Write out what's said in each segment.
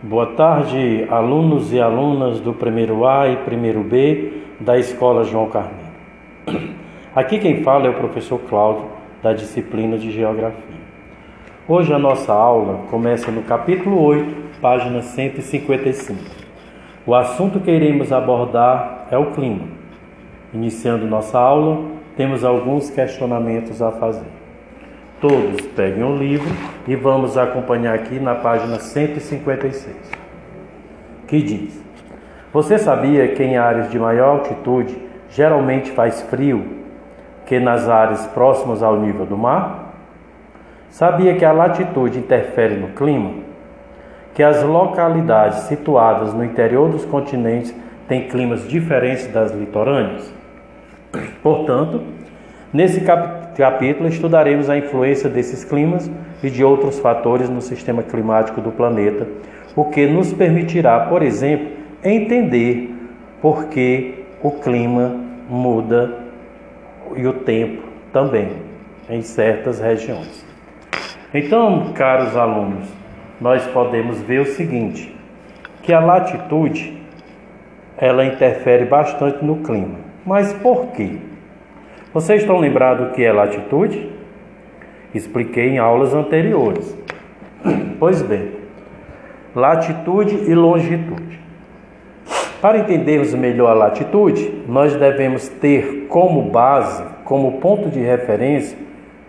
Boa tarde, alunos e alunas do primeiro A e primeiro B da Escola João Carneiro. Aqui quem fala é o professor Cláudio, da disciplina de Geografia. Hoje a nossa aula começa no capítulo 8, página 155. O assunto que iremos abordar é o clima. Iniciando nossa aula, temos alguns questionamentos a fazer. Todos peguem o livro e vamos acompanhar aqui na página 156, que diz: Você sabia que em áreas de maior altitude geralmente faz frio que nas áreas próximas ao nível do mar? Sabia que a latitude interfere no clima? Que as localidades situadas no interior dos continentes têm climas diferentes das litorâneas? Portanto, nesse capítulo estudaremos a influência desses climas e de outros fatores no sistema climático do planeta, o que nos permitirá, por exemplo, entender por que o clima muda e o tempo também em certas regiões. Então, caros alunos, nós podemos ver o seguinte, que a latitude ela interfere bastante no clima. Mas por quê? Vocês estão lembrados do que é latitude? Expliquei em aulas anteriores. Pois bem, latitude e longitude. Para entendermos melhor a latitude, nós devemos ter como base, como ponto de referência,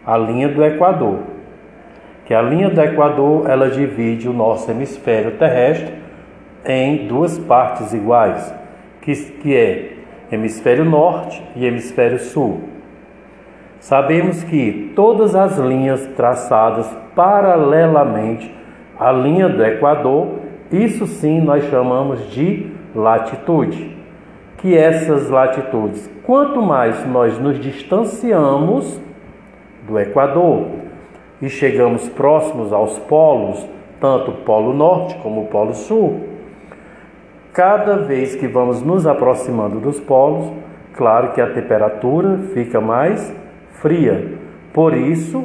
a linha do Equador. Que a linha do Equador, ela divide o nosso hemisfério terrestre em duas partes iguais, que, que é hemisfério norte e hemisfério sul. Sabemos que todas as linhas traçadas paralelamente à linha do Equador, isso sim nós chamamos de latitude. Que essas latitudes, quanto mais nós nos distanciamos do Equador e chegamos próximos aos polos, tanto o Polo Norte como o Polo Sul, cada vez que vamos nos aproximando dos polos, claro que a temperatura fica mais fria. Por isso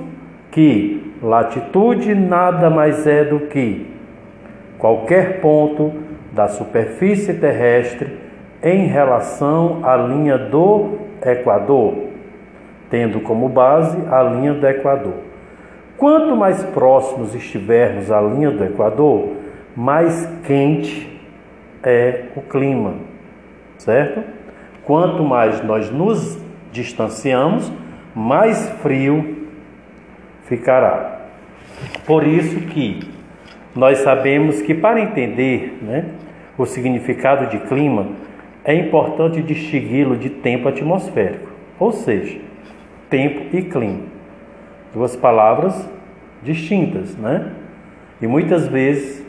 que latitude nada mais é do que qualquer ponto da superfície terrestre em relação à linha do Equador, tendo como base a linha do Equador. Quanto mais próximos estivermos à linha do Equador, mais quente é o clima, certo? Quanto mais nós nos distanciamos, mais frio ficará. Por isso que nós sabemos que para entender né, o significado de clima é importante distingui-lo de tempo atmosférico, ou seja, tempo e clima. Duas palavras distintas, né? E muitas vezes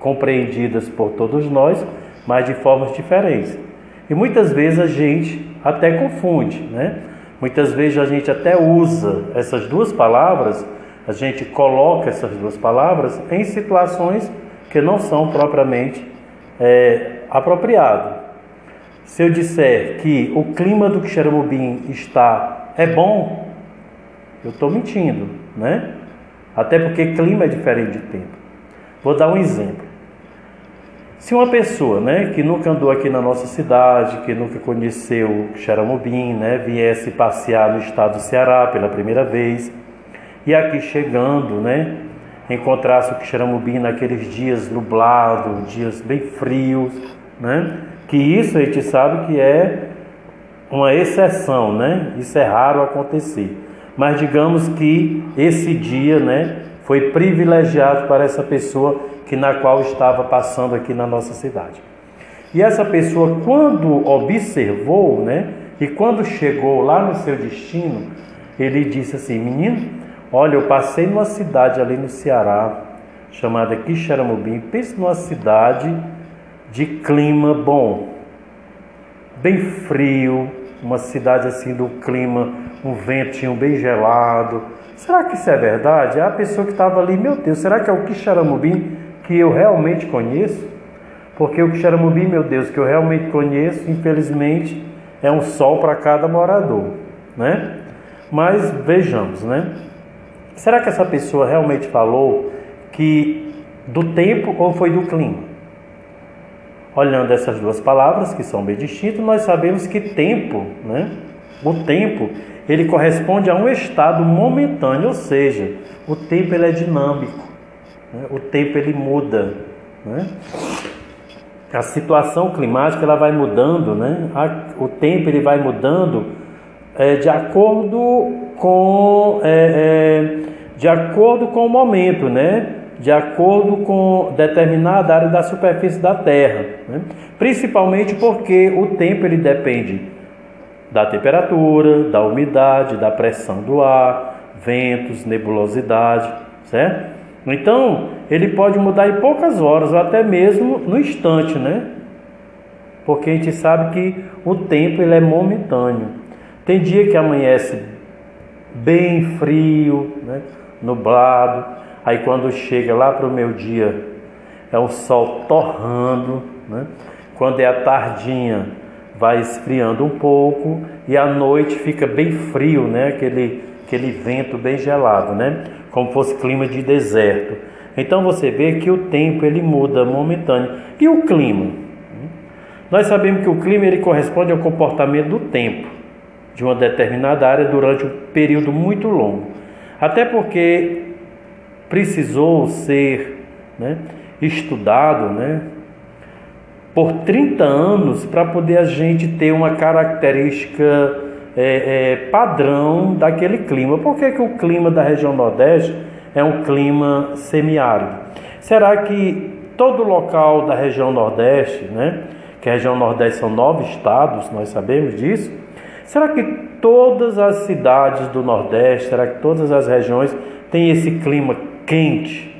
compreendidas por todos nós, mas de formas diferentes. E muitas vezes a gente até confunde, né? Muitas vezes a gente até usa essas duas palavras, a gente coloca essas duas palavras em situações que não são propriamente é, apropriadas. Se eu disser que o clima do Quixeramobim está é bom, eu estou mentindo, né? Até porque clima é diferente de tempo. Vou dar um exemplo. Se uma pessoa né, que nunca andou aqui na nossa cidade, que nunca conheceu Xaramubim, né, viesse passear no estado do Ceará pela primeira vez, e aqui chegando, né, encontrasse o Xaramubim naqueles dias nublados, dias bem frios, né, que isso a gente sabe que é uma exceção, né, isso é raro acontecer. Mas digamos que esse dia, né, foi privilegiado para essa pessoa que na qual estava passando aqui na nossa cidade. E essa pessoa, quando observou, né, e quando chegou lá no seu destino, ele disse assim: Menino, olha, eu passei numa cidade ali no Ceará, chamada Quixeramobim. Pense numa cidade de clima bom, bem frio, uma cidade assim do clima, um ventinho bem gelado. Será que isso é verdade? A pessoa que estava ali, meu Deus, será que é o Quixeramobim que eu realmente conheço? Porque o Quixeramobim, meu Deus, que eu realmente conheço, infelizmente, é um sol para cada morador, né? Mas vejamos, né? Será que essa pessoa realmente falou que do tempo ou foi do clima? Olhando essas duas palavras, que são bem distintas, nós sabemos que tempo, né? O tempo, ele corresponde a um estado momentâneo, ou seja, o tempo ele é dinâmico, né? o tempo ele muda. Né? A situação climática ela vai mudando, né? o tempo ele vai mudando é, de acordo com é, é, de acordo com o momento, né? de acordo com determinada área da superfície da Terra, né? principalmente porque o tempo ele depende da temperatura, da umidade, da pressão do ar, ventos, nebulosidade, certo? Então, ele pode mudar em poucas horas ou até mesmo no instante, né? Porque a gente sabe que o tempo ele é momentâneo. Tem dia que amanhece bem frio, né? nublado, aí quando chega lá para o meu dia é o sol torrando, né? Quando é a tardinha vai esfriando um pouco e à noite fica bem frio, né? Aquele, aquele vento bem gelado, né? Como fosse clima de deserto. Então você vê que o tempo ele muda momentâneo. E o clima? Nós sabemos que o clima ele corresponde ao comportamento do tempo de uma determinada área durante um período muito longo. Até porque precisou ser né, estudado, né, por 30 anos para poder a gente ter uma característica é, é, padrão daquele clima. Por que, que o clima da região Nordeste é um clima semiárido? Será que todo local da região Nordeste, né, que a região Nordeste são nove estados, nós sabemos disso, será que todas as cidades do Nordeste, será que todas as regiões têm esse clima quente?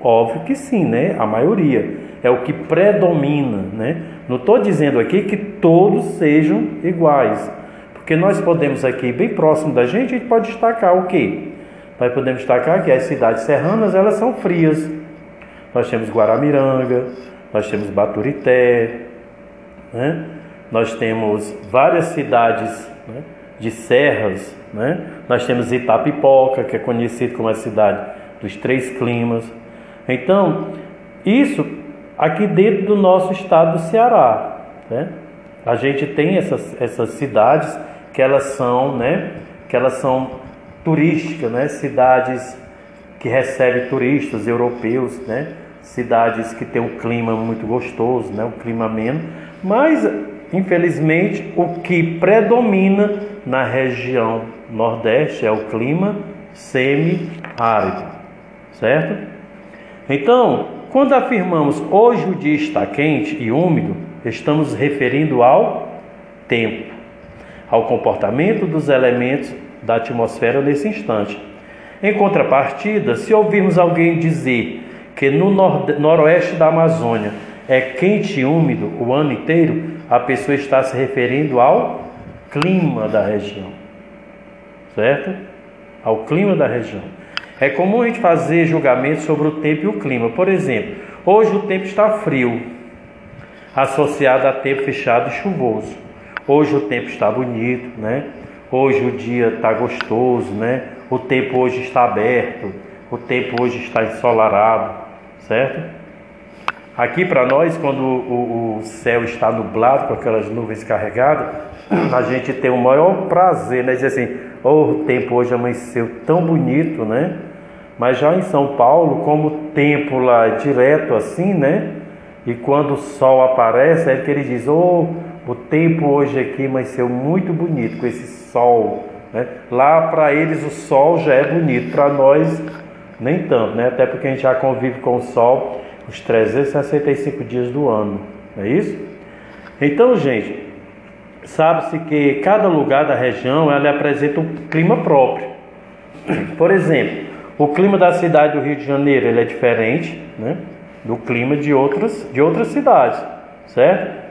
Óbvio que sim, né? A maioria é o que predomina, né? Não estou dizendo aqui que todos sejam iguais, porque nós podemos aqui, bem próximo da gente, a gente pode destacar o quê? Nós podemos destacar que as cidades serranas, elas são frias. Nós temos Guaramiranga, nós temos Baturité, né? nós temos várias cidades né? de serras, né? nós temos Itapipoca, que é conhecido como a cidade dos três climas. Então, isso aqui dentro do nosso estado do Ceará. Né? A gente tem essas, essas cidades que elas são, né, que elas são turísticas, né, cidades que recebem turistas europeus, né, cidades que têm um clima muito gostoso, né, um clima ameno, mas infelizmente o que predomina na região nordeste é o clima semi-árido, certo? Então, quando afirmamos hoje o dia está quente e úmido, estamos referindo ao tempo, ao comportamento dos elementos da atmosfera nesse instante. Em contrapartida, se ouvirmos alguém dizer que no noroeste da Amazônia é quente e úmido o ano inteiro, a pessoa está se referindo ao clima da região, certo? Ao clima da região. É comum a gente fazer julgamentos sobre o tempo e o clima. Por exemplo, hoje o tempo está frio, associado a tempo fechado e chuvoso. Hoje o tempo está bonito, né? Hoje o dia está gostoso, né? O tempo hoje está aberto, o tempo hoje está ensolarado, certo? Aqui para nós, quando o, o, céu está nublado com aquelas nuvens carregadas, a gente tem o maior prazer, né? Dizer assim, oh, o tempo hoje amanheceu tão bonito, né? Mas já em São Paulo, como o tempo lá é direto assim, né? E quando o sol aparece, é que ele diz: Oh, o tempo hoje aqui amanheceu muito bonito com esse sol. Né? Lá para eles o sol já é bonito, para nós nem tanto, né? Até porque a gente já convive com o sol os 365 dias do ano, não é isso? Então, gente, sabe-se que cada lugar da região ela apresenta um clima próprio. Por exemplo, o clima da cidade do Rio de Janeiro ele é diferente né, do clima de outras, de outras cidades, certo?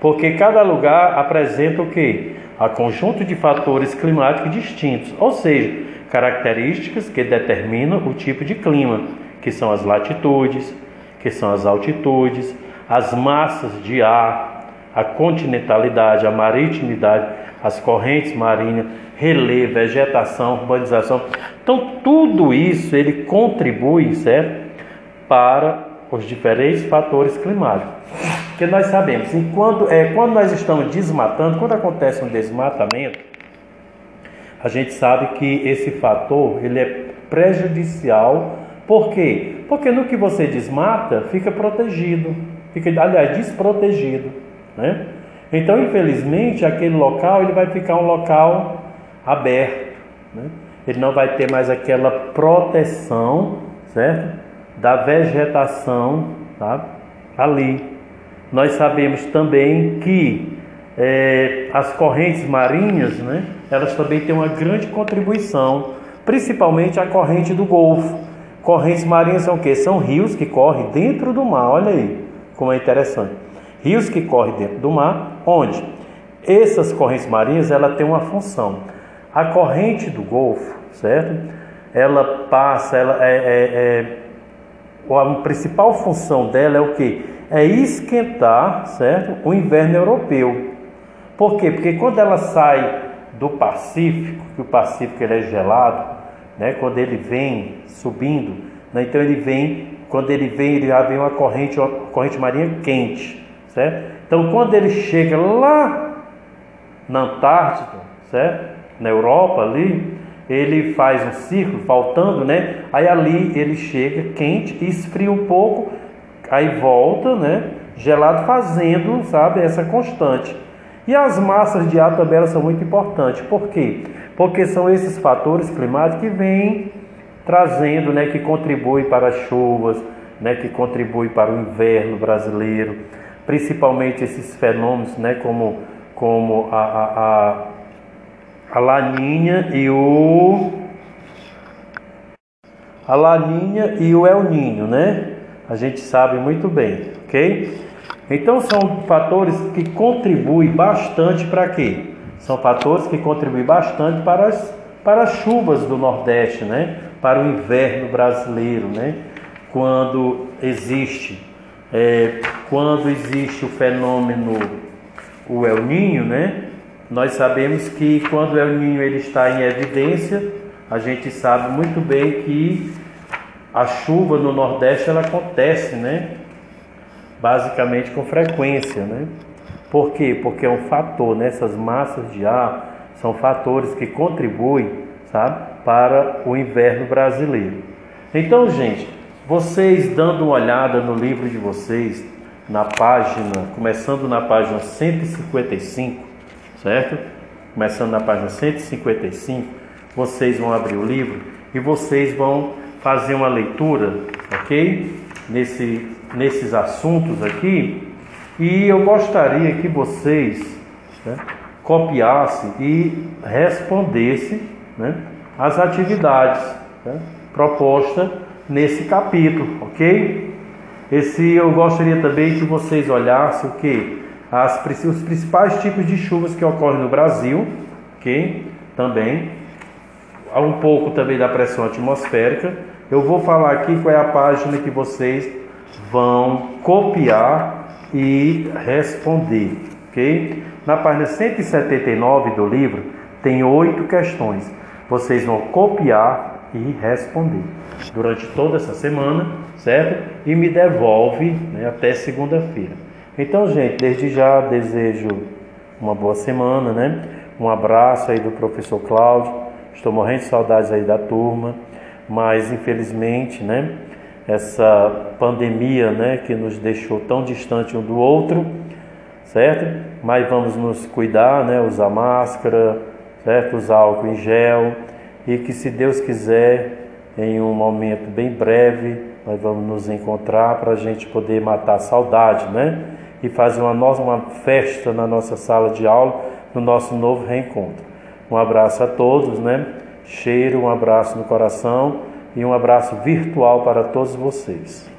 Porque cada lugar apresenta o que? A conjunto de fatores climáticos distintos, ou seja, características que determinam o tipo de clima, que são as latitudes, que são as altitudes, as massas de ar, a continentalidade, a maritimidade, as correntes marinhas, relevo, vegetação, urbanização. Então, tudo isso ele contribui, certo? para os diferentes fatores climáticos. Porque nós sabemos, enquanto, é, quando nós estamos desmatando, quando acontece um desmatamento, a gente sabe que esse fator ele é prejudicial. Por quê? Porque no que você desmata, fica protegido, fica, aliás, desprotegido. Né? Então, infelizmente, aquele local ele vai ficar um local aberto. Né? Ele não vai ter mais aquela proteção, certo? Da vegetação, tá? Ali. Nós sabemos também que é, as correntes marinhas, né? Elas também têm uma grande contribuição, principalmente a corrente do Golfo. Correntes marinhas são o quê? São rios que correm dentro do mar. Olha aí como é interessante. Rios que correm dentro do mar, onde essas correntes marinhas ela tem uma função. A corrente do Golfo, certo? Ela passa, ela é, é, é a principal função dela é o que? É esquentar, certo? O inverno europeu. Por quê? Porque quando ela sai do Pacífico, que o Pacífico ele é gelado, né? Quando ele vem subindo, né? então ele vem, quando ele vem, ele já vem uma corrente, uma corrente marinha quente, certo? Então quando ele chega lá na Antártida, certo? Na Europa ali, ele faz um círculo, faltando, né? Aí ali ele chega quente, esfria um pouco, aí volta, né? Gelado, fazendo, sabe, essa constante. E as massas de ar também são muito importantes. Por quê? Porque são esses fatores climáticos que vêm trazendo, né, que contribuem para as chuvas, né, que contribuem para o inverno brasileiro, principalmente esses fenômenos, né, como, como a, a, a, a laninha e o a laninha e o El Ninho, né? A gente sabe muito bem, ok? Então são fatores que contribuem bastante para quê? São fatores que contribuem bastante para as, para as chuvas do Nordeste, né? Para o inverno brasileiro, né? Quando existe, é, quando existe o fenômeno o El Ninho, né? Nós sabemos que quando o El Ninho ele está em evidência, a gente sabe muito bem que a chuva no Nordeste ela acontece, né? basicamente com frequência, né? Por quê? Porque é um fator, né? massas de ar são fatores que contribuem, sabe, para o inverno brasileiro. Então, gente, vocês dando uma olhada no livro de vocês, na página, começando na página 155, certo? Começando na página 155, vocês vão abrir o livro e vocês vão fazer uma leitura, ok? Nesse nesses assuntos aqui e eu gostaria que vocês né, copiassem e respondessem né, as atividades né, propostas nesse capítulo, ok? Esse eu gostaria também que vocês olhassem o que as, os principais tipos de chuvas que ocorrem no Brasil, ok? Também há um pouco também da pressão atmosférica. Eu vou falar aqui qual é a página que vocês vão copiar e responder, ok? Na página 179 do livro tem oito questões. Vocês vão copiar e responder durante toda essa semana, certo? E me devolve né, até segunda-feira. Então, gente, desde já desejo uma boa semana, né? Um abraço aí do professor Cláudio. Estou morrendo de saudades aí da turma, mas infelizmente, né? essa pandemia né, que nos deixou tão distante um do outro, certo? Mas vamos nos cuidar, né, usar máscara, certo? Usar álcool em gel e que se Deus quiser, em um momento bem breve, nós vamos nos encontrar para a gente poder matar a saudade, né? E fazer uma, nossa, uma festa na nossa sala de aula, no nosso novo reencontro. Um abraço a todos, né? Cheiro, um abraço no coração e um abraço virtual para todos vocês.